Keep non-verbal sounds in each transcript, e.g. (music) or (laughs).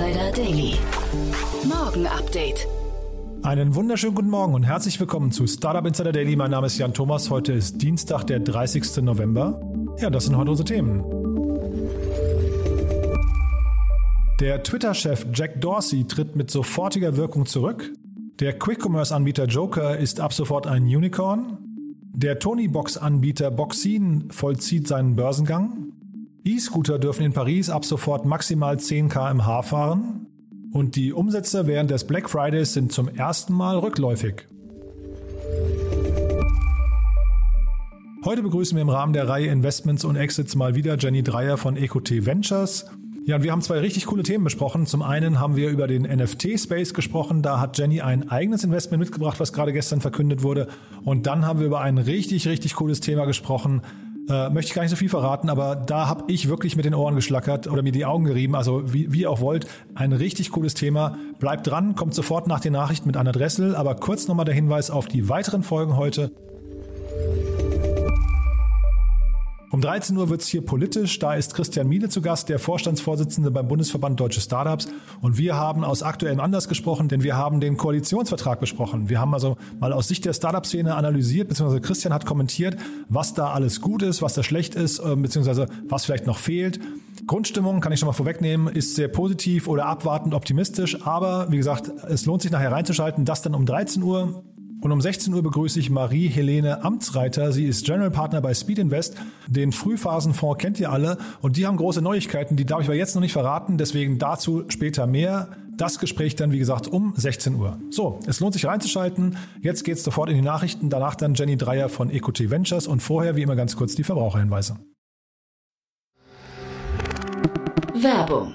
Insider Daily. Morgen Update. Einen wunderschönen guten Morgen und herzlich willkommen zu Startup Insider Daily. Mein Name ist Jan Thomas. Heute ist Dienstag, der 30. November. Ja, das sind heute unsere Themen. Der Twitter-Chef Jack Dorsey tritt mit sofortiger Wirkung zurück. Der Quick-Commerce-Anbieter Joker ist ab sofort ein Unicorn. Der Tony-Box-Anbieter Boxin vollzieht seinen Börsengang. E-Scooter dürfen in Paris ab sofort maximal 10 km/h fahren. Und die Umsätze während des Black Fridays sind zum ersten Mal rückläufig. Heute begrüßen wir im Rahmen der Reihe Investments und Exits mal wieder Jenny Dreier von EcoT Ventures. Ja, und wir haben zwei richtig coole Themen besprochen. Zum einen haben wir über den NFT-Space gesprochen. Da hat Jenny ein eigenes Investment mitgebracht, was gerade gestern verkündet wurde. Und dann haben wir über ein richtig, richtig cooles Thema gesprochen. Äh, möchte ich gar nicht so viel verraten, aber da habe ich wirklich mit den Ohren geschlackert oder mir die Augen gerieben. Also wie, wie ihr auch wollt, ein richtig cooles Thema. Bleibt dran, kommt sofort nach den Nachrichten mit Anna Dressel. Aber kurz nochmal der Hinweis auf die weiteren Folgen heute. Um 13 Uhr wird es hier politisch. Da ist Christian Miele zu Gast, der Vorstandsvorsitzende beim Bundesverband Deutsche Startups. Und wir haben aus aktuellem Anlass gesprochen, denn wir haben den Koalitionsvertrag besprochen. Wir haben also mal aus Sicht der Startup-Szene analysiert, beziehungsweise Christian hat kommentiert, was da alles gut ist, was da schlecht ist, äh, beziehungsweise was vielleicht noch fehlt. Grundstimmung, kann ich schon mal vorwegnehmen, ist sehr positiv oder abwartend optimistisch. Aber wie gesagt, es lohnt sich nachher reinzuschalten. Das dann um 13 Uhr. Und um 16 Uhr begrüße ich Marie-Helene Amtsreiter. Sie ist General Partner bei Speed Invest. Den Frühphasenfonds kennt ihr alle. Und die haben große Neuigkeiten. Die darf ich aber jetzt noch nicht verraten. Deswegen dazu später mehr. Das Gespräch dann, wie gesagt, um 16 Uhr. So, es lohnt sich reinzuschalten. Jetzt geht's sofort in die Nachrichten. Danach dann Jenny Dreier von EcoT Ventures. Und vorher, wie immer, ganz kurz die Verbraucherhinweise. Werbung.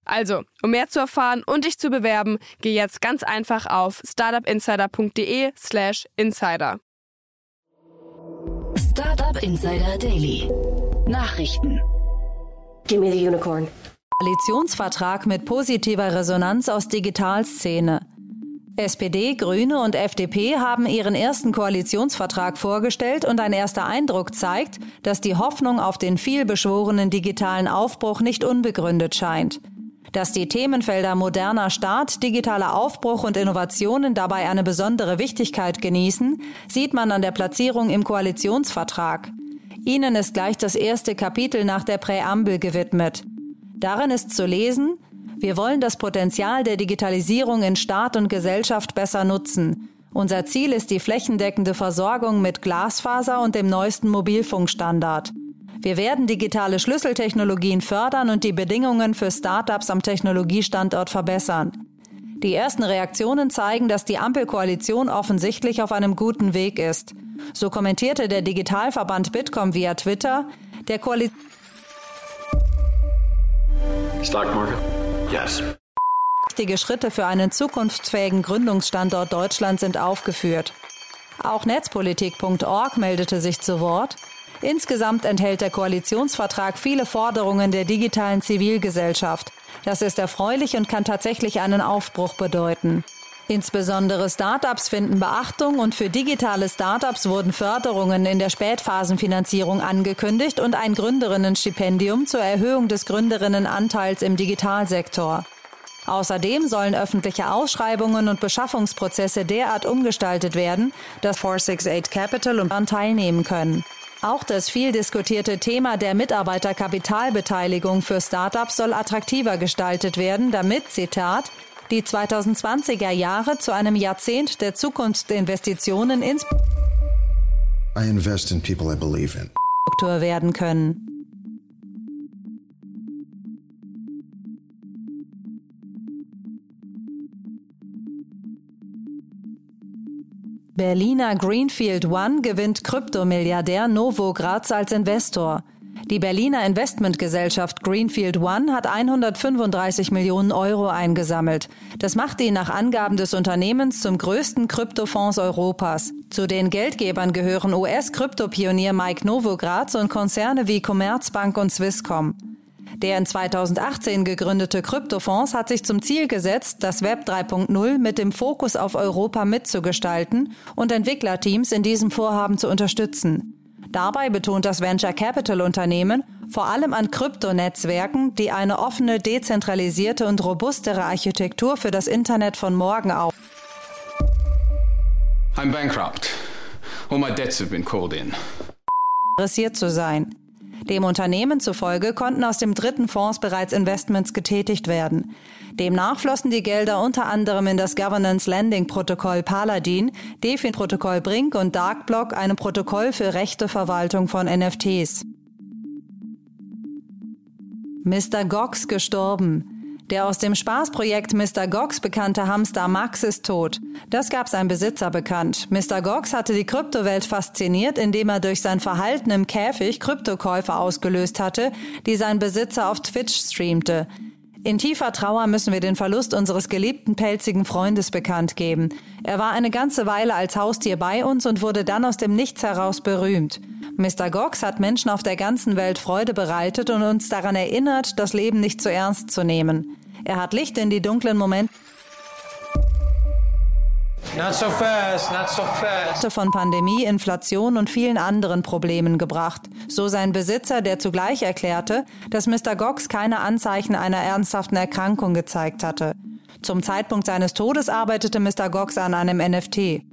Also, um mehr zu erfahren und dich zu bewerben, geh jetzt ganz einfach auf startupinsider.de/slash insider. Startup Insider Daily. Nachrichten. Give me the unicorn. Koalitionsvertrag mit positiver Resonanz aus Digitalszene. SPD, Grüne und FDP haben ihren ersten Koalitionsvertrag vorgestellt und ein erster Eindruck zeigt, dass die Hoffnung auf den vielbeschworenen digitalen Aufbruch nicht unbegründet scheint. Dass die Themenfelder moderner Staat, digitaler Aufbruch und Innovationen dabei eine besondere Wichtigkeit genießen, sieht man an der Platzierung im Koalitionsvertrag. Ihnen ist gleich das erste Kapitel nach der Präambel gewidmet. Darin ist zu lesen, wir wollen das Potenzial der Digitalisierung in Staat und Gesellschaft besser nutzen. Unser Ziel ist die flächendeckende Versorgung mit Glasfaser und dem neuesten Mobilfunkstandard. Wir werden digitale Schlüsseltechnologien fördern und die Bedingungen für Startups am Technologiestandort verbessern. Die ersten Reaktionen zeigen, dass die Ampelkoalition offensichtlich auf einem guten Weg ist. So kommentierte der Digitalverband Bitkom via Twitter, der Koalition Stock market? Yes. Wichtige Schritte für einen zukunftsfähigen Gründungsstandort Deutschland sind aufgeführt. Auch netzpolitik.org meldete sich zu Wort. Insgesamt enthält der Koalitionsvertrag viele Forderungen der digitalen Zivilgesellschaft. Das ist erfreulich und kann tatsächlich einen Aufbruch bedeuten. Insbesondere Startups finden Beachtung und für digitale Startups wurden Förderungen in der Spätphasenfinanzierung angekündigt und ein Gründerinnenstipendium zur Erhöhung des Gründerinnenanteils im Digitalsektor. Außerdem sollen öffentliche Ausschreibungen und Beschaffungsprozesse derart umgestaltet werden, dass 468 Capital und an teilnehmen können. Auch das viel diskutierte Thema der Mitarbeiterkapitalbeteiligung für Startups soll attraktiver gestaltet werden, damit, Zitat, die 2020er Jahre zu einem Jahrzehnt der Zukunftsinvestitionen in I invest in people I believe in. Werden können. Berliner Greenfield One gewinnt Kryptomilliardär Novogratz als Investor. Die Berliner Investmentgesellschaft Greenfield One hat 135 Millionen Euro eingesammelt. Das macht ihn nach Angaben des Unternehmens zum größten Kryptofonds Europas. Zu den Geldgebern gehören US-Kryptopionier Mike Novogratz und Konzerne wie Commerzbank und Swisscom. Der in 2018 gegründete Kryptofonds hat sich zum Ziel gesetzt, das Web 3.0 mit dem Fokus auf Europa mitzugestalten und Entwicklerteams in diesem Vorhaben zu unterstützen. Dabei betont das Venture Capital Unternehmen vor allem an Kryptonetzwerken, die eine offene, dezentralisierte und robustere Architektur für das Internet von morgen auf. I'm bankrupt. All my debts have been called in. interessiert zu sein. Dem Unternehmen zufolge konnten aus dem dritten Fonds bereits Investments getätigt werden. Demnach flossen die Gelder unter anderem in das Governance Lending Protokoll Paladin, DeFi Protokoll Brink und Darkblock, einem Protokoll für rechte Verwaltung von NFTs. Mr. Gox gestorben. Der aus dem Spaßprojekt Mr. Gox bekannte Hamster Max ist tot. Das gab sein Besitzer bekannt. Mr. Gox hatte die Kryptowelt fasziniert, indem er durch sein Verhalten im Käfig Kryptokäufe ausgelöst hatte, die sein Besitzer auf Twitch streamte. In tiefer Trauer müssen wir den Verlust unseres geliebten pelzigen Freundes bekannt geben. Er war eine ganze Weile als Haustier bei uns und wurde dann aus dem Nichts heraus berühmt. Mr. Gox hat Menschen auf der ganzen Welt Freude bereitet und uns daran erinnert, das Leben nicht zu ernst zu nehmen. Er hat Licht in die dunklen Momente Not so fast, not so fast. von Pandemie, Inflation und vielen anderen Problemen gebracht. So sein Besitzer, der zugleich erklärte, dass Mr. Gox keine Anzeichen einer ernsthaften Erkrankung gezeigt hatte. Zum Zeitpunkt seines Todes arbeitete Mr. Gox an einem NFT.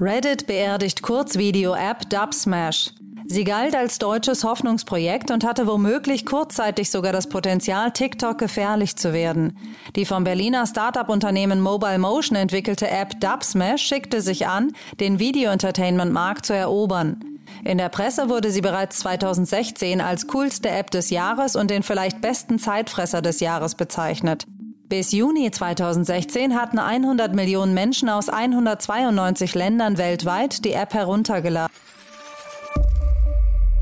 Reddit beerdigt Kurzvideo-App Dubsmash. Sie galt als deutsches Hoffnungsprojekt und hatte womöglich kurzzeitig sogar das Potenzial, TikTok gefährlich zu werden. Die vom Berliner Startup-Unternehmen Mobile Motion entwickelte App Dubsmash schickte sich an, den Video-Entertainment-Markt zu erobern. In der Presse wurde sie bereits 2016 als coolste App des Jahres und den vielleicht besten Zeitfresser des Jahres bezeichnet. Bis Juni 2016 hatten 100 Millionen Menschen aus 192 Ländern weltweit die App heruntergeladen.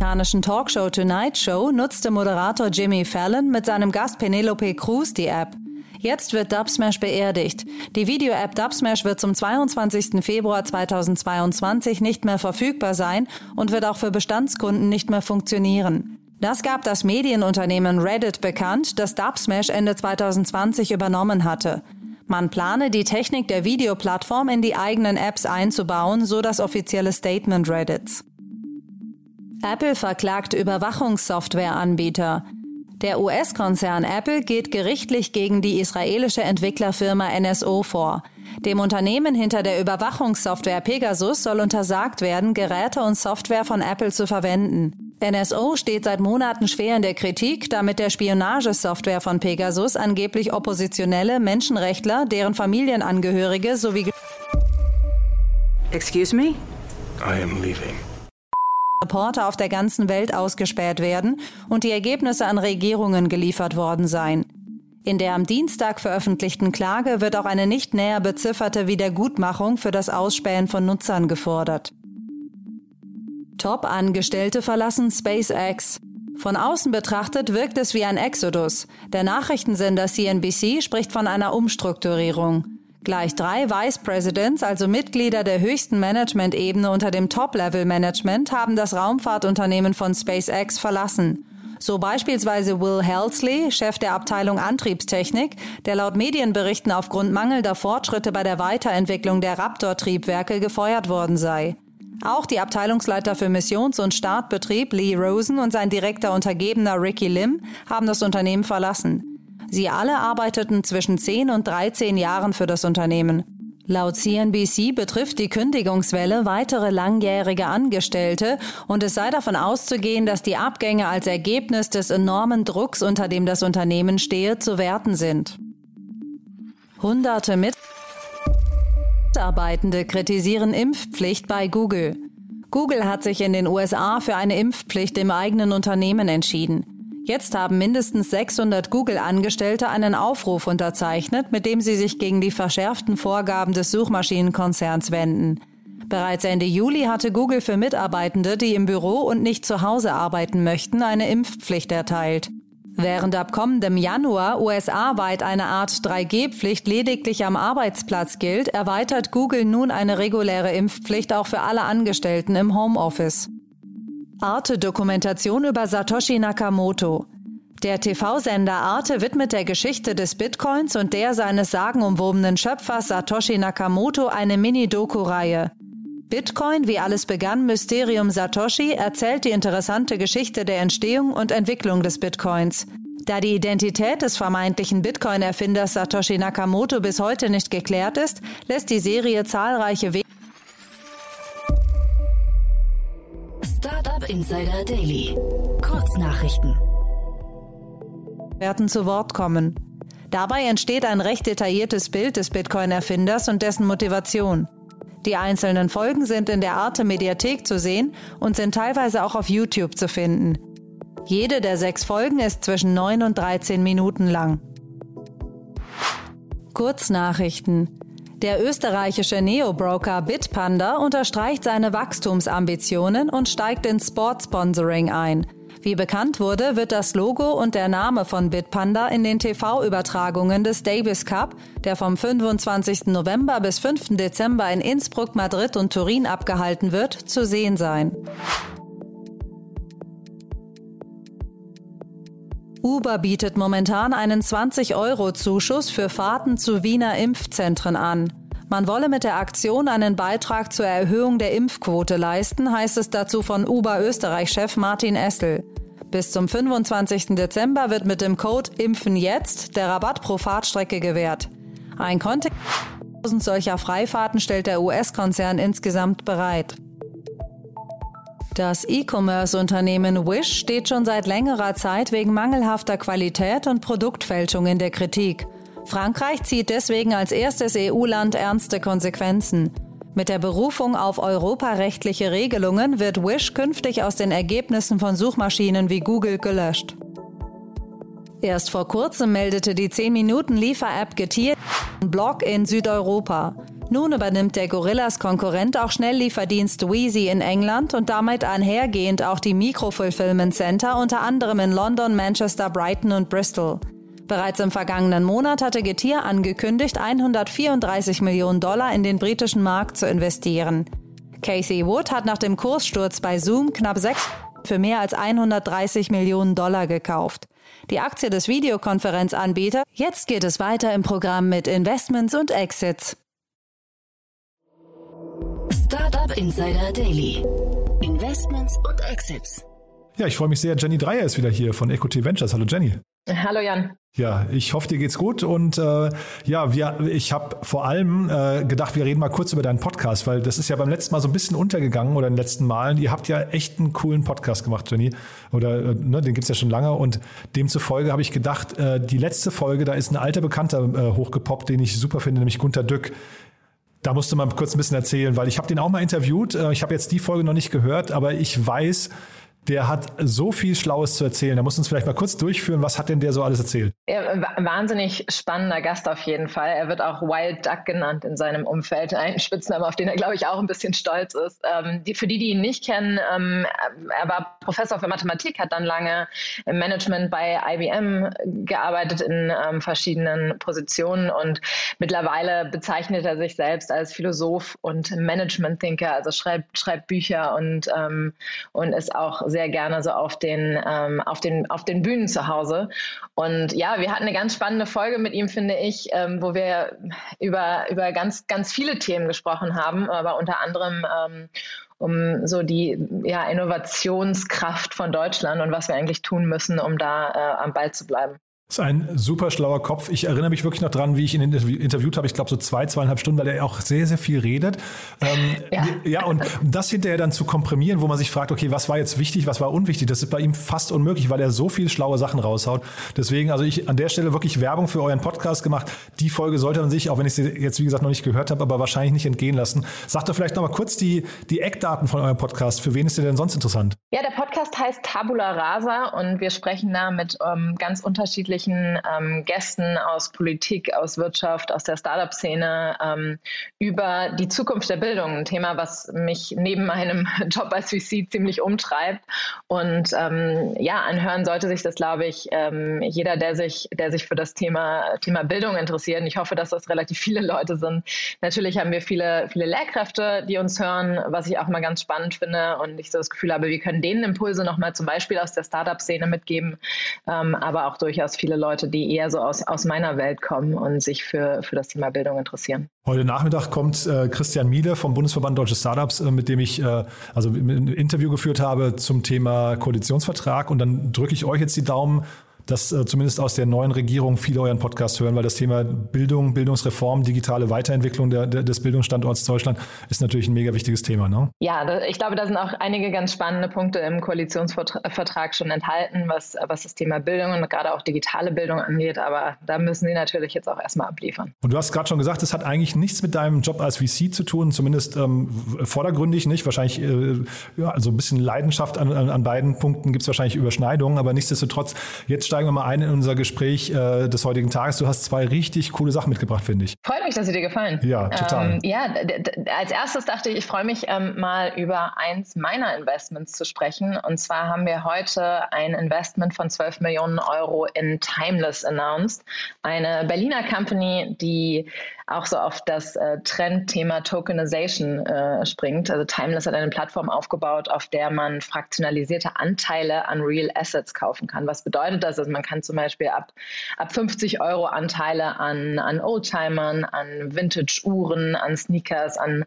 Amerikanischen Talkshow Tonight Show nutzte Moderator Jimmy Fallon mit seinem Gast Penelope Cruz die App. Jetzt wird Dubsmash beerdigt. Die Video-App Dubsmash wird zum 22. Februar 2022 nicht mehr verfügbar sein und wird auch für Bestandskunden nicht mehr funktionieren. Das gab das Medienunternehmen Reddit bekannt, das Dubsmash Ende 2020 übernommen hatte. Man plane, die Technik der Videoplattform in die eigenen Apps einzubauen, so das offizielle Statement Reddits. Apple verklagt Überwachungssoftwareanbieter. Der US-Konzern Apple geht gerichtlich gegen die israelische Entwicklerfirma NSO vor. Dem Unternehmen hinter der Überwachungssoftware Pegasus soll untersagt werden, Geräte und Software von Apple zu verwenden. NSO steht seit Monaten schwer in der Kritik, da mit der Spionagesoftware von Pegasus angeblich oppositionelle Menschenrechtler, deren Familienangehörige sowie Excuse me? I am leaving. Reporter auf der ganzen Welt ausgespäht werden und die Ergebnisse an Regierungen geliefert worden seien. In der am Dienstag veröffentlichten Klage wird auch eine nicht näher bezifferte Wiedergutmachung für das Ausspähen von Nutzern gefordert. Top-Angestellte verlassen SpaceX. Von außen betrachtet wirkt es wie ein Exodus. Der Nachrichtensender CNBC spricht von einer Umstrukturierung. Gleich drei Vice Presidents, also Mitglieder der höchsten Management-Ebene unter dem Top-Level-Management, haben das Raumfahrtunternehmen von SpaceX verlassen. So beispielsweise Will Helsley, Chef der Abteilung Antriebstechnik, der laut Medienberichten aufgrund mangelnder Fortschritte bei der Weiterentwicklung der Raptor-Triebwerke gefeuert worden sei. Auch die Abteilungsleiter für Missions- und Startbetrieb Lee Rosen und sein direkter Untergebener Ricky Lim haben das Unternehmen verlassen. Sie alle arbeiteten zwischen 10 und 13 Jahren für das Unternehmen. Laut CNBC betrifft die Kündigungswelle weitere langjährige Angestellte und es sei davon auszugehen, dass die Abgänge als Ergebnis des enormen Drucks, unter dem das Unternehmen stehe, zu werten sind. Hunderte Mitarbeitende kritisieren Impfpflicht bei Google. Google hat sich in den USA für eine Impfpflicht im eigenen Unternehmen entschieden. Jetzt haben mindestens 600 Google-Angestellte einen Aufruf unterzeichnet, mit dem sie sich gegen die verschärften Vorgaben des Suchmaschinenkonzerns wenden. Bereits Ende Juli hatte Google für Mitarbeitende, die im Büro und nicht zu Hause arbeiten möchten, eine Impfpflicht erteilt. Während ab kommendem Januar USA-weit eine Art 3G-Pflicht lediglich am Arbeitsplatz gilt, erweitert Google nun eine reguläre Impfpflicht auch für alle Angestellten im Homeoffice. Arte-Dokumentation über Satoshi Nakamoto. Der TV-Sender Arte widmet der Geschichte des Bitcoins und der seines sagenumwobenen Schöpfers Satoshi Nakamoto eine Mini-Doku-Reihe. Bitcoin, wie alles begann, Mysterium Satoshi, erzählt die interessante Geschichte der Entstehung und Entwicklung des Bitcoins. Da die Identität des vermeintlichen Bitcoin-Erfinders Satoshi Nakamoto bis heute nicht geklärt ist, lässt die Serie zahlreiche Wege Startup Insider Daily. Kurznachrichten. Werden zu Wort kommen. Dabei entsteht ein recht detailliertes Bild des Bitcoin-Erfinders und dessen Motivation. Die einzelnen Folgen sind in der Arte Mediathek zu sehen und sind teilweise auch auf YouTube zu finden. Jede der sechs Folgen ist zwischen 9 und 13 Minuten lang. Kurznachrichten. Der österreichische Neo-Broker Bitpanda unterstreicht seine Wachstumsambitionen und steigt ins Sportsponsoring ein. Wie bekannt wurde, wird das Logo und der Name von Bitpanda in den TV-Übertragungen des Davis Cup, der vom 25. November bis 5. Dezember in Innsbruck, Madrid und Turin abgehalten wird, zu sehen sein. Uber bietet momentan einen 20-Euro-Zuschuss für Fahrten zu Wiener Impfzentren an. Man wolle mit der Aktion einen Beitrag zur Erhöhung der Impfquote leisten, heißt es dazu von Uber Österreich-Chef Martin Essel. Bis zum 25. Dezember wird mit dem Code Impfen jetzt der Rabatt pro Fahrtstrecke gewährt. Ein Kontingent solcher Freifahrten stellt der US-Konzern insgesamt bereit. Das E-Commerce-Unternehmen Wish steht schon seit längerer Zeit wegen mangelhafter Qualität und Produktfälschung in der Kritik. Frankreich zieht deswegen als erstes EU-Land ernste Konsequenzen. Mit der Berufung auf europarechtliche Regelungen wird Wish künftig aus den Ergebnissen von Suchmaschinen wie Google gelöscht. Erst vor kurzem meldete die 10-Minuten-Liefer-App Getir Blog in Südeuropa. Nun übernimmt der Gorillas Konkurrent auch Schnelllieferdienst Wheezy in England und damit einhergehend auch die Micro-Fulfillment Center unter anderem in London, Manchester, Brighton und Bristol. Bereits im vergangenen Monat hatte Getir angekündigt, 134 Millionen Dollar in den britischen Markt zu investieren. Casey Wood hat nach dem Kurssturz bei Zoom knapp sechs für mehr als 130 Millionen Dollar gekauft. Die Aktie des Videokonferenzanbieters. Jetzt geht es weiter im Programm mit Investments und Exits. Startup Insider Daily. Investments und Exits. Ja, ich freue mich sehr. Jenny Dreier ist wieder hier von Equity Ventures. Hallo Jenny. Hallo Jan. Ja, ich hoffe, dir geht's gut und äh, ja, wir, ich habe vor allem äh, gedacht, wir reden mal kurz über deinen Podcast, weil das ist ja beim letzten Mal so ein bisschen untergegangen oder in den letzten Malen. Ihr habt ja echt einen coolen Podcast gemacht, Jenny, oder äh, ne, den gibt's ja schon lange und demzufolge habe ich gedacht, äh, die letzte Folge, da ist ein alter Bekannter äh, hochgepoppt, den ich super finde, nämlich Gunter Dück. Da musst du mal kurz ein bisschen erzählen, weil ich habe den auch mal interviewt. Äh, ich habe jetzt die Folge noch nicht gehört, aber ich weiß, der hat so viel Schlaues zu erzählen. Da muss uns vielleicht mal kurz durchführen, was hat denn der so alles erzählt? Ja, wahnsinnig spannender Gast auf jeden Fall. Er wird auch Wild Duck genannt in seinem Umfeld, ein Spitzname, auf den er, glaube ich, auch ein bisschen stolz ist. Ähm, die, für die, die ihn nicht kennen, ähm, er war Professor für Mathematik, hat dann lange im Management bei IBM gearbeitet in ähm, verschiedenen Positionen und mittlerweile bezeichnet er sich selbst als Philosoph und Management-Thinker, also schreibt, schreibt Bücher und, ähm, und ist auch sehr sehr gerne so auf den, ähm, auf den, auf den Bühnen zu Hause. Und ja, wir hatten eine ganz spannende Folge mit ihm, finde ich, ähm, wo wir über, über ganz, ganz viele Themen gesprochen haben, aber unter anderem ähm, um so die ja, Innovationskraft von Deutschland und was wir eigentlich tun müssen, um da äh, am Ball zu bleiben. Das ist ein super schlauer Kopf. Ich erinnere mich wirklich noch dran, wie ich ihn interviewt habe. Ich glaube, so zwei, zweieinhalb Stunden, weil er auch sehr, sehr viel redet. Ähm, (laughs) ja. (laughs) ja, und das hinterher dann zu komprimieren, wo man sich fragt, okay, was war jetzt wichtig, was war unwichtig, das ist bei ihm fast unmöglich, weil er so viel schlaue Sachen raushaut. Deswegen, also ich an der Stelle wirklich Werbung für euren Podcast gemacht. Die Folge sollte man sich, auch wenn ich sie jetzt, wie gesagt, noch nicht gehört habe, aber wahrscheinlich nicht entgehen lassen. Sagt doch vielleicht noch mal kurz die, die Eckdaten von eurem Podcast. Für wen ist der denn sonst interessant? Ja, der Podcast heißt Tabula Rasa und wir sprechen da mit ähm, ganz unterschiedlichen unterschiedlichen ähm, Gästen aus Politik, aus Wirtschaft, aus der Startup-Szene ähm, über die Zukunft der Bildung. Ein Thema, was mich neben meinem (laughs) Job als VC ziemlich umtreibt. Und ähm, ja, anhören sollte sich das, glaube ich, ähm, jeder, der sich, der sich für das Thema, Thema Bildung interessiert. Und ich hoffe, dass das relativ viele Leute sind. Natürlich haben wir viele, viele Lehrkräfte, die uns hören, was ich auch mal ganz spannend finde. Und ich so das Gefühl habe, wir können denen Impulse nochmal zum Beispiel aus der Startup-Szene mitgeben, ähm, aber auch durchaus viele viele Leute, die eher so aus, aus meiner Welt kommen und sich für, für das Thema Bildung interessieren. Heute Nachmittag kommt äh, Christian Miele vom Bundesverband Deutsche Startups, äh, mit dem ich äh, also ein Interview geführt habe zum Thema Koalitionsvertrag. Und dann drücke ich euch jetzt die Daumen dass äh, zumindest aus der neuen Regierung viele euren Podcast hören, weil das Thema Bildung, Bildungsreform, digitale Weiterentwicklung der, der, des Bildungsstandorts Deutschland ist natürlich ein mega wichtiges Thema. Ne? Ja, ich glaube, da sind auch einige ganz spannende Punkte im Koalitionsvertrag schon enthalten, was, was das Thema Bildung und gerade auch digitale Bildung angeht. Aber da müssen sie natürlich jetzt auch erstmal abliefern. Und du hast gerade schon gesagt, es hat eigentlich nichts mit deinem Job als VC zu tun, zumindest ähm, vordergründig nicht. Wahrscheinlich, äh, ja, also ein bisschen Leidenschaft an, an, an beiden Punkten gibt es wahrscheinlich Überschneidungen, aber nichtsdestotrotz, jetzt steigen wir mal ein in unser Gespräch äh, des heutigen Tages. Du hast zwei richtig coole Sachen mitgebracht, finde ich. Freut mich, dass sie dir gefallen. Ja, total. Ähm, ja, als erstes dachte ich, ich freue mich ähm, mal über eins meiner Investments zu sprechen. Und zwar haben wir heute ein Investment von 12 Millionen Euro in Timeless announced. Eine Berliner Company, die auch so auf das äh, Trendthema Tokenization äh, springt. Also Timeless hat eine Plattform aufgebaut, auf der man fraktionalisierte Anteile an Real Assets kaufen kann. Was bedeutet das? Also man kann zum Beispiel ab, ab 50 Euro Anteile an, an Oldtimern, an Vintage-Uhren, an Sneakers, an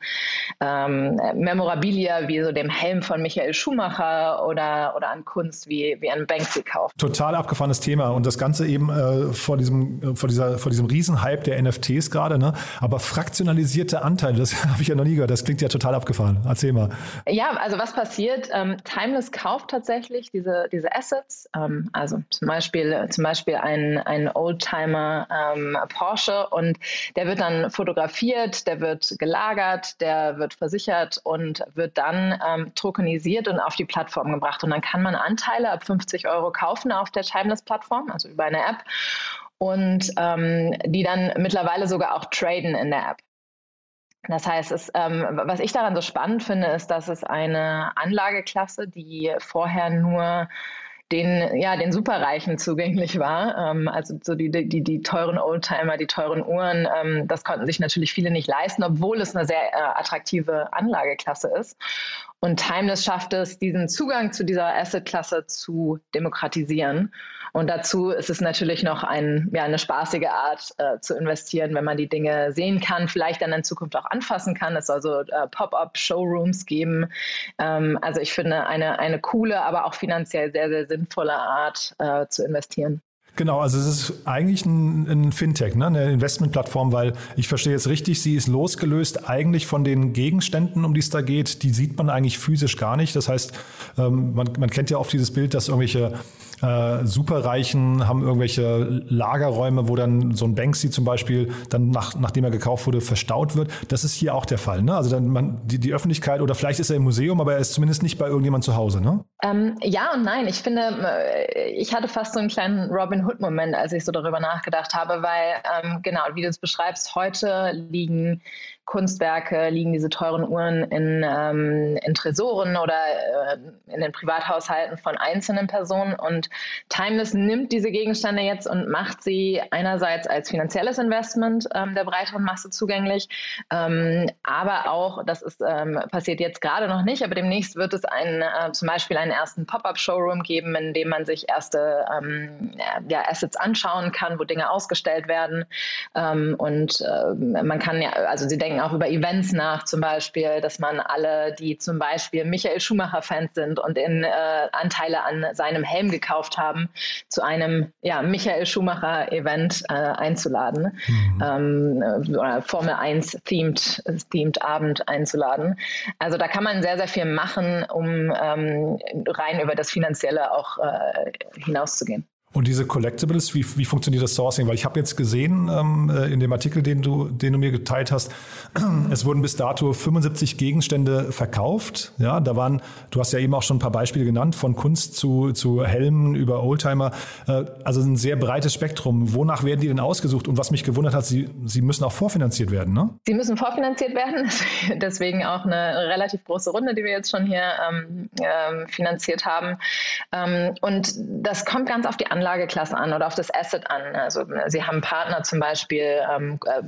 ähm, Memorabilia wie so dem Helm von Michael Schumacher oder, oder an Kunst wie, wie an Banksy kaufen. Total abgefahrenes Thema und das Ganze eben äh, vor, diesem, vor, dieser, vor diesem Riesenhype der NFTs gerade, ne? Aber fraktionalisierte Anteile, das (laughs) habe ich ja noch nie gehört, das klingt ja total abgefahren. Erzähl mal. Ja, also was passiert? Ähm, Timeless kauft tatsächlich diese, diese Assets, ähm, also zum Beispiel, zum Beispiel ein, ein Oldtimer ähm, Porsche und der wird dann fotografiert, der wird gelagert, der wird versichert und wird dann ähm, tokenisiert und auf die Plattform gebracht. Und dann kann man Anteile ab 50 Euro kaufen auf der Timeless-Plattform, also über eine App und ähm, die dann mittlerweile sogar auch traden in der App. Das heißt, es, ähm, was ich daran so spannend finde, ist, dass es eine Anlageklasse, die vorher nur den, ja, den Superreichen zugänglich war. Ähm, also so die, die, die teuren Oldtimer, die teuren Uhren, ähm, das konnten sich natürlich viele nicht leisten, obwohl es eine sehr äh, attraktive Anlageklasse ist. Und Timeless schafft es, diesen Zugang zu dieser Assetklasse zu demokratisieren. Und dazu ist es natürlich noch ein, ja, eine spaßige Art äh, zu investieren, wenn man die Dinge sehen kann, vielleicht dann in Zukunft auch anfassen kann. Es soll so äh, Pop-up-Showrooms geben. Ähm, also ich finde eine, eine coole, aber auch finanziell sehr, sehr sinnvolle Art äh, zu investieren. Genau, also es ist eigentlich ein, ein Fintech, ne? eine Investmentplattform, weil ich verstehe jetzt richtig, sie ist losgelöst eigentlich von den Gegenständen, um die es da geht. Die sieht man eigentlich physisch gar nicht. Das heißt, ähm, man, man kennt ja oft dieses Bild, dass irgendwelche äh, Superreichen haben irgendwelche Lagerräume, wo dann so ein Banksy zum Beispiel dann nach, nachdem er gekauft wurde verstaut wird. Das ist hier auch der Fall. Ne? Also dann man die, die Öffentlichkeit oder vielleicht ist er im Museum, aber er ist zumindest nicht bei irgendjemand zu Hause. Ne? Ähm, ja und nein. Ich finde, äh, ich hatte fast so einen kleinen Robin Hood Moment, als ich so darüber nachgedacht habe, weil ähm, genau wie du es beschreibst, heute liegen Kunstwerke, liegen diese teuren Uhren in, ähm, in Tresoren oder äh, in den Privathaushalten von einzelnen Personen. Und Timeless nimmt diese Gegenstände jetzt und macht sie einerseits als finanzielles Investment ähm, der breiteren Masse zugänglich, ähm, aber auch, das ist ähm, passiert jetzt gerade noch nicht, aber demnächst wird es einen, äh, zum Beispiel einen ersten Pop-up-Showroom geben, in dem man sich erste ähm, ja, Assets anschauen kann, wo Dinge ausgestellt werden. Ähm, und äh, man kann ja, also sie denken, denken auch über Events nach, zum Beispiel, dass man alle, die zum Beispiel Michael Schumacher-Fans sind und in äh, Anteile an seinem Helm gekauft haben, zu einem ja, Michael Schumacher-Event äh, einzuladen. Mhm. Ähm, oder Formel 1 themed, themed Abend einzuladen. Also da kann man sehr, sehr viel machen, um ähm, rein über das Finanzielle auch äh, hinauszugehen. Und diese Collectibles, wie, wie funktioniert das Sourcing? Weil ich habe jetzt gesehen ähm, äh, in dem Artikel, den du, den du mir geteilt hast, (clears throat) es wurden bis dato 75 Gegenstände verkauft. Ja, da waren, du hast ja eben auch schon ein paar Beispiele genannt, von Kunst zu, zu Helmen über Oldtimer. Äh, also ein sehr breites Spektrum. Wonach werden die denn ausgesucht? Und was mich gewundert hat, sie, sie müssen auch vorfinanziert werden, ne? Sie müssen vorfinanziert werden. (laughs) Deswegen auch eine relativ große Runde, die wir jetzt schon hier ähm, ähm, finanziert haben. Ähm, und das kommt ganz auf die andere Anlageklasse an oder auf das Asset an. Also Sie haben Partner zum Beispiel ähm, äh,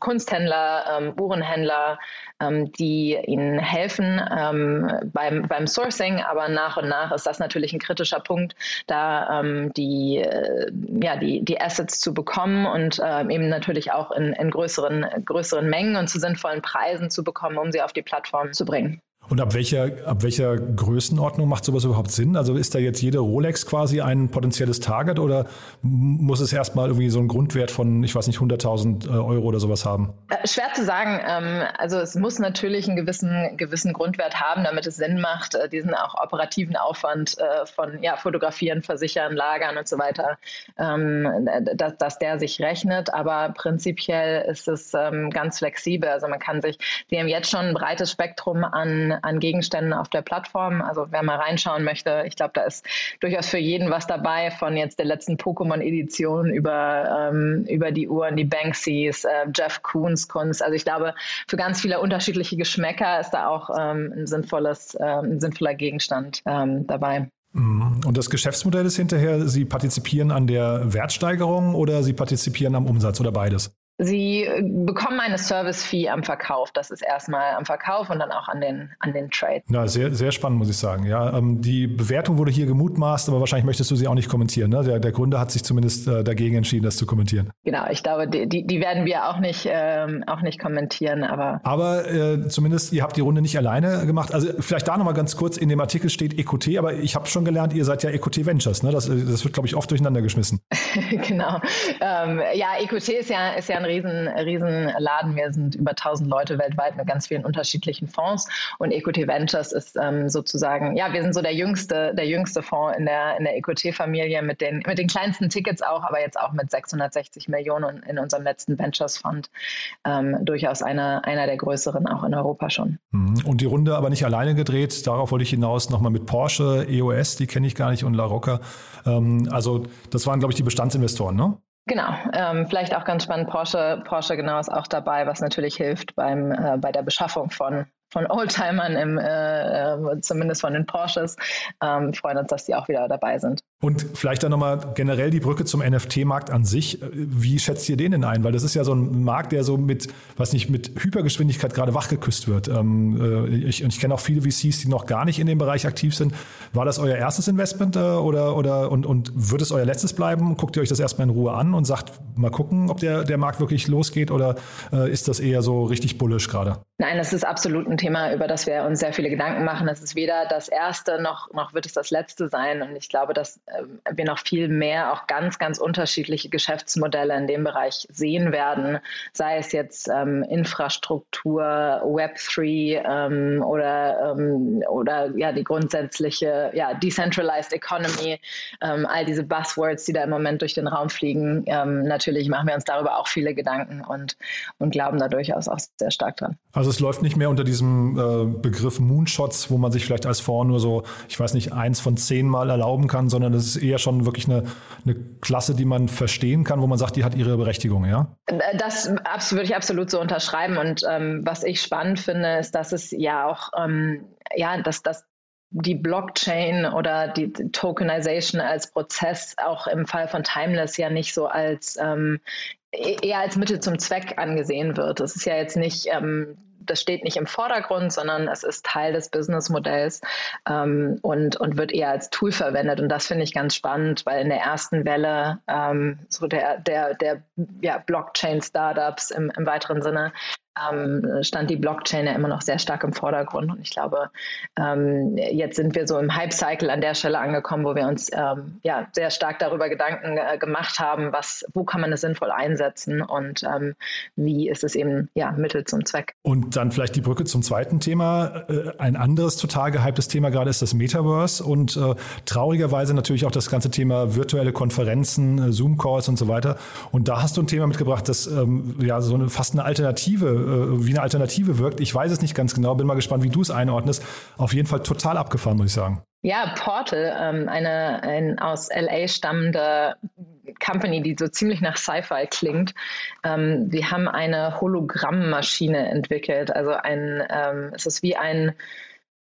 Kunsthändler, ähm, Uhrenhändler, ähm, die Ihnen helfen ähm, beim, beim Sourcing, aber nach und nach ist das natürlich ein kritischer Punkt, da ähm, die, äh, ja, die, die Assets zu bekommen und äh, eben natürlich auch in, in größeren, größeren Mengen und zu sinnvollen Preisen zu bekommen, um sie auf die Plattform zu bringen. Und ab welcher, ab welcher Größenordnung macht sowas überhaupt Sinn? Also ist da jetzt jede Rolex quasi ein potenzielles Target oder muss es erstmal irgendwie so einen Grundwert von, ich weiß nicht, 100.000 äh, Euro oder sowas haben? Äh, schwer zu sagen. Ähm, also es muss natürlich einen gewissen, gewissen Grundwert haben, damit es Sinn macht, äh, diesen auch operativen Aufwand von ja, Fotografieren, Versichern, Lagern und so weiter, ähm, dass, dass der sich rechnet. Aber prinzipiell ist es ähm, ganz flexibel. Also man kann sich, wir haben jetzt schon ein breites Spektrum an an Gegenständen auf der Plattform. Also wer mal reinschauen möchte, ich glaube, da ist durchaus für jeden was dabei, von jetzt der letzten Pokémon-Edition über, ähm, über die Uhren, die Banksys, äh, Jeff Koons Kunst. Also ich glaube, für ganz viele unterschiedliche Geschmäcker ist da auch ähm, ein, sinnvolles, äh, ein sinnvoller Gegenstand ähm, dabei. Mhm. Und das Geschäftsmodell ist hinterher, Sie partizipieren an der Wertsteigerung oder Sie partizipieren am Umsatz oder beides? Sie äh, bekommen eine Service-Fee am Verkauf. Das ist erstmal am Verkauf und dann auch an den, an den Trade. Ja, sehr, sehr spannend, muss ich sagen. Ja, ähm, die Bewertung wurde hier gemutmaßt, aber wahrscheinlich möchtest du sie auch nicht kommentieren. Ne? Der, der Gründer hat sich zumindest äh, dagegen entschieden, das zu kommentieren. Genau, ich glaube, die, die, die werden wir auch nicht, ähm, auch nicht kommentieren. Aber, aber äh, zumindest, ihr habt die Runde nicht alleine gemacht. Also vielleicht da nochmal ganz kurz, in dem Artikel steht EQT, aber ich habe schon gelernt, ihr seid ja EQT Ventures. Ne? Das, das wird, glaube ich, oft durcheinander geschmissen. (laughs) genau. Ähm, ja, EQT ist ja, ist ja ein riesen, riesen Laden. Wir sind über 1000 Leute weltweit mit ganz vielen unterschiedlichen Fonds und Equity Ventures ist ähm, sozusagen, ja, wir sind so der jüngste, der jüngste Fonds in der, in der Equity-Familie mit den, mit den kleinsten Tickets auch, aber jetzt auch mit 660 Millionen in unserem letzten Ventures Fund. Ähm, durchaus einer, einer der größeren auch in Europa schon. Mhm. Und die Runde aber nicht alleine gedreht. Darauf wollte ich hinaus nochmal mit Porsche, EOS, die kenne ich gar nicht und La Rocca. Ähm, also das waren, glaube ich, die Bestandsinvestoren, ne? Genau, ähm, vielleicht auch ganz spannend, Porsche, Porsche genau ist auch dabei, was natürlich hilft beim, äh, bei der Beschaffung von von Oldtimern, im, äh, äh, zumindest von den Porsches. Ähm, freuen uns, dass die auch wieder dabei sind. Und vielleicht dann nochmal generell die Brücke zum NFT-Markt an sich. Wie schätzt ihr den denn ein? Weil das ist ja so ein Markt, der so mit, was nicht, mit Hypergeschwindigkeit gerade wachgeküsst wird. Ähm, äh, ich, und ich kenne auch viele VCs, die noch gar nicht in dem Bereich aktiv sind. War das euer erstes Investment äh, oder, oder und, und wird es euer letztes bleiben? Guckt ihr euch das erstmal in Ruhe an und sagt, mal gucken, ob der, der Markt wirklich losgeht oder äh, ist das eher so richtig bullisch gerade? Nein, das ist absolut ein Thema, über das wir uns sehr viele Gedanken machen. Es ist weder das erste noch, noch wird es das letzte sein. Und ich glaube, dass wir noch viel mehr auch ganz, ganz unterschiedliche Geschäftsmodelle in dem Bereich sehen werden, sei es jetzt ähm, Infrastruktur, Web3 ähm, oder, ähm, oder ja, die grundsätzliche ja, Decentralized Economy, ähm, all diese Buzzwords, die da im Moment durch den Raum fliegen. Ähm, natürlich machen wir uns darüber auch viele Gedanken und, und glauben da durchaus auch sehr stark dran. Also es läuft nicht mehr unter diesem äh, Begriff Moonshots, wo man sich vielleicht als Fonds nur so, ich weiß nicht, eins von zehn Mal erlauben kann, sondern es ist eher schon wirklich eine, eine Klasse, die man verstehen kann, wo man sagt, die hat ihre Berechtigung, ja? Das würde ich absolut so unterschreiben. Und ähm, was ich spannend finde, ist, dass es ja auch, ähm, ja, dass das die Blockchain oder die Tokenization als Prozess auch im Fall von Timeless ja nicht so als ähm, e-, eher als Mittel zum Zweck angesehen wird. Es ist ja jetzt nicht ähm, das steht nicht im Vordergrund, sondern es ist Teil des Businessmodells ähm, und, und wird eher als Tool verwendet. Und das finde ich ganz spannend, weil in der ersten Welle ähm, so der, der, der ja, Blockchain-Startups im, im weiteren Sinne ähm, stand die Blockchain ja immer noch sehr stark im Vordergrund. Und ich glaube, ähm, jetzt sind wir so im Hype-Cycle an der Stelle angekommen, wo wir uns ähm, ja sehr stark darüber Gedanken äh, gemacht haben, was, wo kann man es sinnvoll einsetzen und ähm, wie ist es eben ja Mittel zum Zweck. Und dann vielleicht die Brücke zum zweiten Thema. Äh, ein anderes total gehyptes Thema gerade ist das Metaverse und äh, traurigerweise natürlich auch das ganze Thema virtuelle Konferenzen, äh, Zoom-Calls und so weiter. Und da hast du ein Thema mitgebracht, das ähm, ja so eine, fast eine Alternative wie eine Alternative wirkt. Ich weiß es nicht ganz genau, bin mal gespannt, wie du es einordnest. Auf jeden Fall total abgefahren, muss ich sagen. Ja, Portal, ähm, eine ein aus LA stammende Company, die so ziemlich nach Sci-Fi klingt. Ähm, wir haben eine Hologrammmaschine entwickelt. Also ein, ähm, es ist wie ein,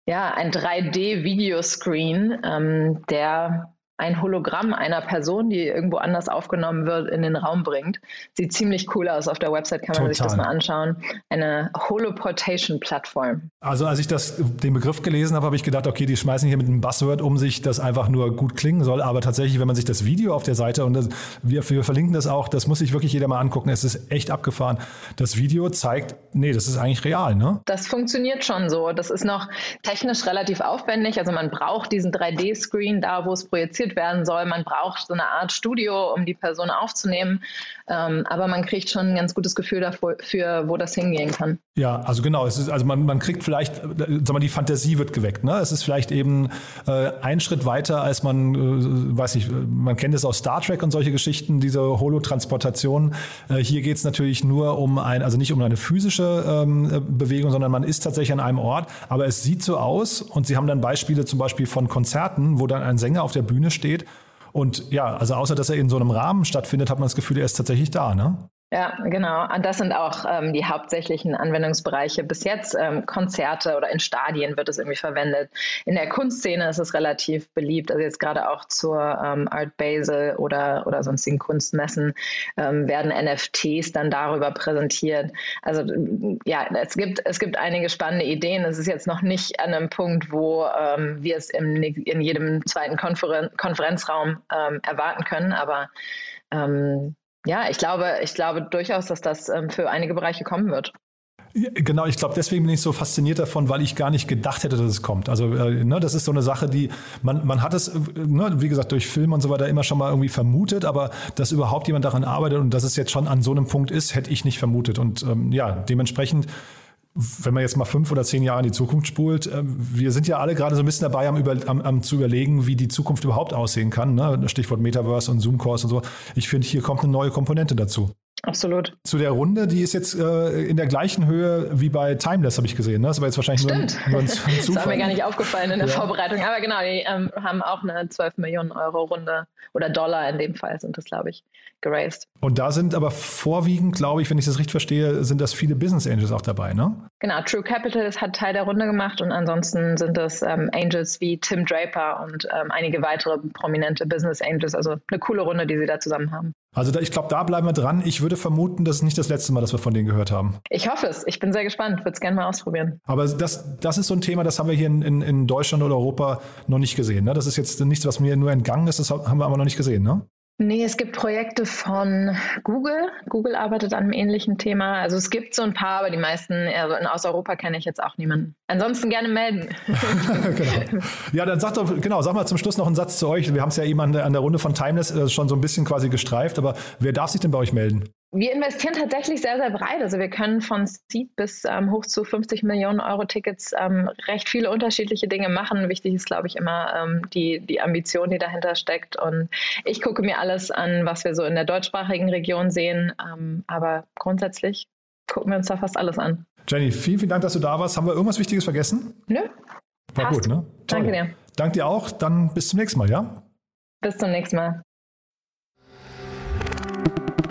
ja, ein 3D-Videoscreen, ähm, der ein Hologramm einer Person, die irgendwo anders aufgenommen wird, in den Raum bringt. Sieht ziemlich cool aus. Auf der Website kann man Total. sich das mal anschauen. Eine Holoportation-Plattform. Also als ich das, den Begriff gelesen habe, habe ich gedacht, okay, die schmeißen hier mit einem Buzzword um sich, das einfach nur gut klingen soll. Aber tatsächlich, wenn man sich das Video auf der Seite, und das, wir, wir verlinken das auch, das muss sich wirklich jeder mal angucken. Es ist echt abgefahren. Das Video zeigt, nee, das ist eigentlich real, ne? Das funktioniert schon so. Das ist noch technisch relativ aufwendig. Also man braucht diesen 3D-Screen da, wo es projiziert fotografiert werden soll. Man braucht so eine Art Studio, um die Person aufzunehmen. Ähm, aber man kriegt schon ein ganz gutes Gefühl dafür, für, wo das hingehen kann. Ja, also genau. Ist, also man, man kriegt vielleicht, sag mal, die Fantasie wird geweckt. Ne? Es ist vielleicht eben äh, ein Schritt weiter, als man, äh, weiß nicht, man kennt es aus Star Trek und solche Geschichten, diese Holotransportation. Äh, hier geht es natürlich nur um ein, also nicht um eine physische ähm, Bewegung, sondern man ist tatsächlich an einem Ort. Aber es sieht so aus und Sie haben dann Beispiele zum Beispiel von Konzerten, wo dann ein Sänger auf der Bühne steht. Und ja, also außer dass er in so einem Rahmen stattfindet, hat man das Gefühl, er ist tatsächlich da, ne? Ja, genau. Und das sind auch ähm, die hauptsächlichen Anwendungsbereiche bis jetzt. Ähm, Konzerte oder in Stadien wird es irgendwie verwendet. In der Kunstszene ist es relativ beliebt. Also jetzt gerade auch zur ähm, Art Basel oder, oder sonstigen Kunstmessen ähm, werden NFTs dann darüber präsentiert. Also ja, es gibt, es gibt einige spannende Ideen. Es ist jetzt noch nicht an einem Punkt, wo ähm, wir es im, in jedem zweiten Konferen Konferenzraum ähm, erwarten können, aber ja, ich glaube, ich glaube durchaus, dass das ähm, für einige Bereiche kommen wird. Genau, ich glaube, deswegen bin ich so fasziniert davon, weil ich gar nicht gedacht hätte, dass es kommt. Also, äh, ne, das ist so eine Sache, die man, man hat es, äh, ne, wie gesagt, durch Film und so weiter immer schon mal irgendwie vermutet, aber dass überhaupt jemand daran arbeitet und dass es jetzt schon an so einem Punkt ist, hätte ich nicht vermutet. Und ähm, ja, dementsprechend wenn man jetzt mal fünf oder zehn Jahre in die Zukunft spult, äh, wir sind ja alle gerade so ein bisschen dabei, am, am, am zu überlegen, wie die Zukunft überhaupt aussehen kann. Ne? Stichwort Metaverse und Zoom-Calls und so. Ich finde, hier kommt eine neue Komponente dazu. Absolut. Zu der Runde, die ist jetzt äh, in der gleichen Höhe wie bei Timeless, habe ich gesehen. Ne? Das war jetzt wahrscheinlich Stimmt. nur ein, nur ein Zufall. (laughs) das war mir gar nicht aufgefallen in der ja. Vorbereitung. Aber genau, die ähm, haben auch eine 12 Millionen Euro Runde oder Dollar in dem Fall sind das, glaube ich, geraced. Und da sind aber vorwiegend, glaube ich, wenn ich das richtig verstehe, sind das viele Business Angels auch dabei, ne? Genau, True Capital hat Teil der Runde gemacht und ansonsten sind das ähm, Angels wie Tim Draper und ähm, einige weitere prominente Business Angels. Also eine coole Runde, die sie da zusammen haben. Also da, ich glaube, da bleiben wir dran. Ich würde vermuten, das ist nicht das letzte Mal, dass wir von denen gehört haben. Ich hoffe es. Ich bin sehr gespannt. Würde es gerne mal ausprobieren. Aber das, das ist so ein Thema, das haben wir hier in, in, in Deutschland oder Europa noch nicht gesehen. Ne? Das ist jetzt nichts, was mir nur entgangen ist. Das haben wir aber noch nicht gesehen. Ne? Nee, es gibt Projekte von Google. Google arbeitet an einem ähnlichen Thema. Also es gibt so ein paar, aber die meisten, also aus Europa kenne ich jetzt auch niemanden. Ansonsten gerne melden. (laughs) (laughs) genau. Ja, dann sag doch, genau, sag mal zum Schluss noch einen Satz zu euch. Wir haben es ja eben an der, an der Runde von Timeless äh, schon so ein bisschen quasi gestreift, aber wer darf sich denn bei euch melden? Wir investieren tatsächlich sehr, sehr breit. Also wir können von Seed bis ähm, hoch zu 50 Millionen Euro Tickets ähm, recht viele unterschiedliche Dinge machen. Wichtig ist, glaube ich, immer ähm, die, die Ambition, die dahinter steckt. Und ich gucke mir alles an, was wir so in der deutschsprachigen Region sehen. Ähm, aber grundsätzlich gucken wir uns da fast alles an. Jenny, vielen, vielen Dank, dass du da warst. Haben wir irgendwas Wichtiges vergessen? Nö. War Passt. gut, ne? Toll. Danke dir. Danke dir auch. Dann bis zum nächsten Mal, ja? Bis zum nächsten Mal.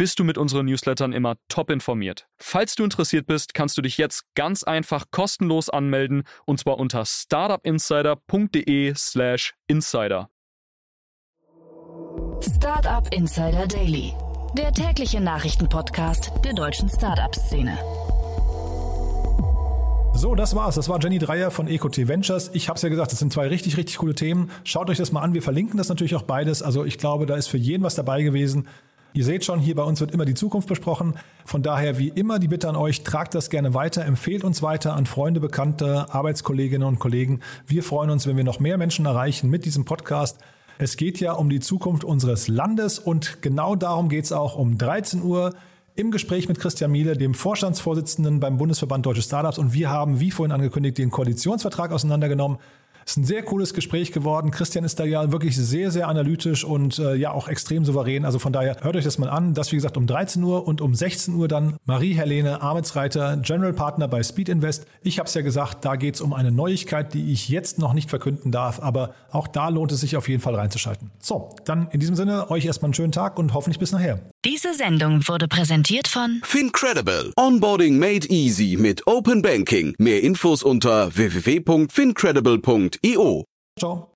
bist du mit unseren Newslettern immer top informiert. Falls du interessiert bist, kannst du dich jetzt ganz einfach kostenlos anmelden und zwar unter startupinsider.de/slash insider. Startup Insider Daily, der tägliche Nachrichtenpodcast der deutschen Startup-Szene. So, das war's. Das war Jenny Dreier von EcoT Ventures. Ich habe es ja gesagt, das sind zwei richtig, richtig coole Themen. Schaut euch das mal an. Wir verlinken das natürlich auch beides. Also ich glaube, da ist für jeden was dabei gewesen. Ihr seht schon, hier bei uns wird immer die Zukunft besprochen. Von daher, wie immer, die Bitte an euch, tragt das gerne weiter, empfehlt uns weiter an Freunde, Bekannte, Arbeitskolleginnen und Kollegen. Wir freuen uns, wenn wir noch mehr Menschen erreichen mit diesem Podcast. Es geht ja um die Zukunft unseres Landes und genau darum geht es auch um 13 Uhr im Gespräch mit Christian Miele, dem Vorstandsvorsitzenden beim Bundesverband Deutsche Startups. Und wir haben, wie vorhin angekündigt, den Koalitionsvertrag auseinandergenommen. Es ist ein sehr cooles Gespräch geworden. Christian ist da ja wirklich sehr, sehr analytisch und äh, ja auch extrem souverän. Also von daher hört euch das mal an. Das wie gesagt um 13 Uhr und um 16 Uhr dann Marie-Helene Arbeitsreiter, General Partner bei Speed Invest. Ich habe es ja gesagt, da geht es um eine Neuigkeit, die ich jetzt noch nicht verkünden darf, aber auch da lohnt es sich auf jeden Fall reinzuschalten. So, dann in diesem Sinne euch erstmal einen schönen Tag und hoffentlich bis nachher. Diese Sendung wurde präsentiert von Fincredible. Onboarding made easy mit Open Banking. Mehr Infos unter www.fincredible.io. Ciao.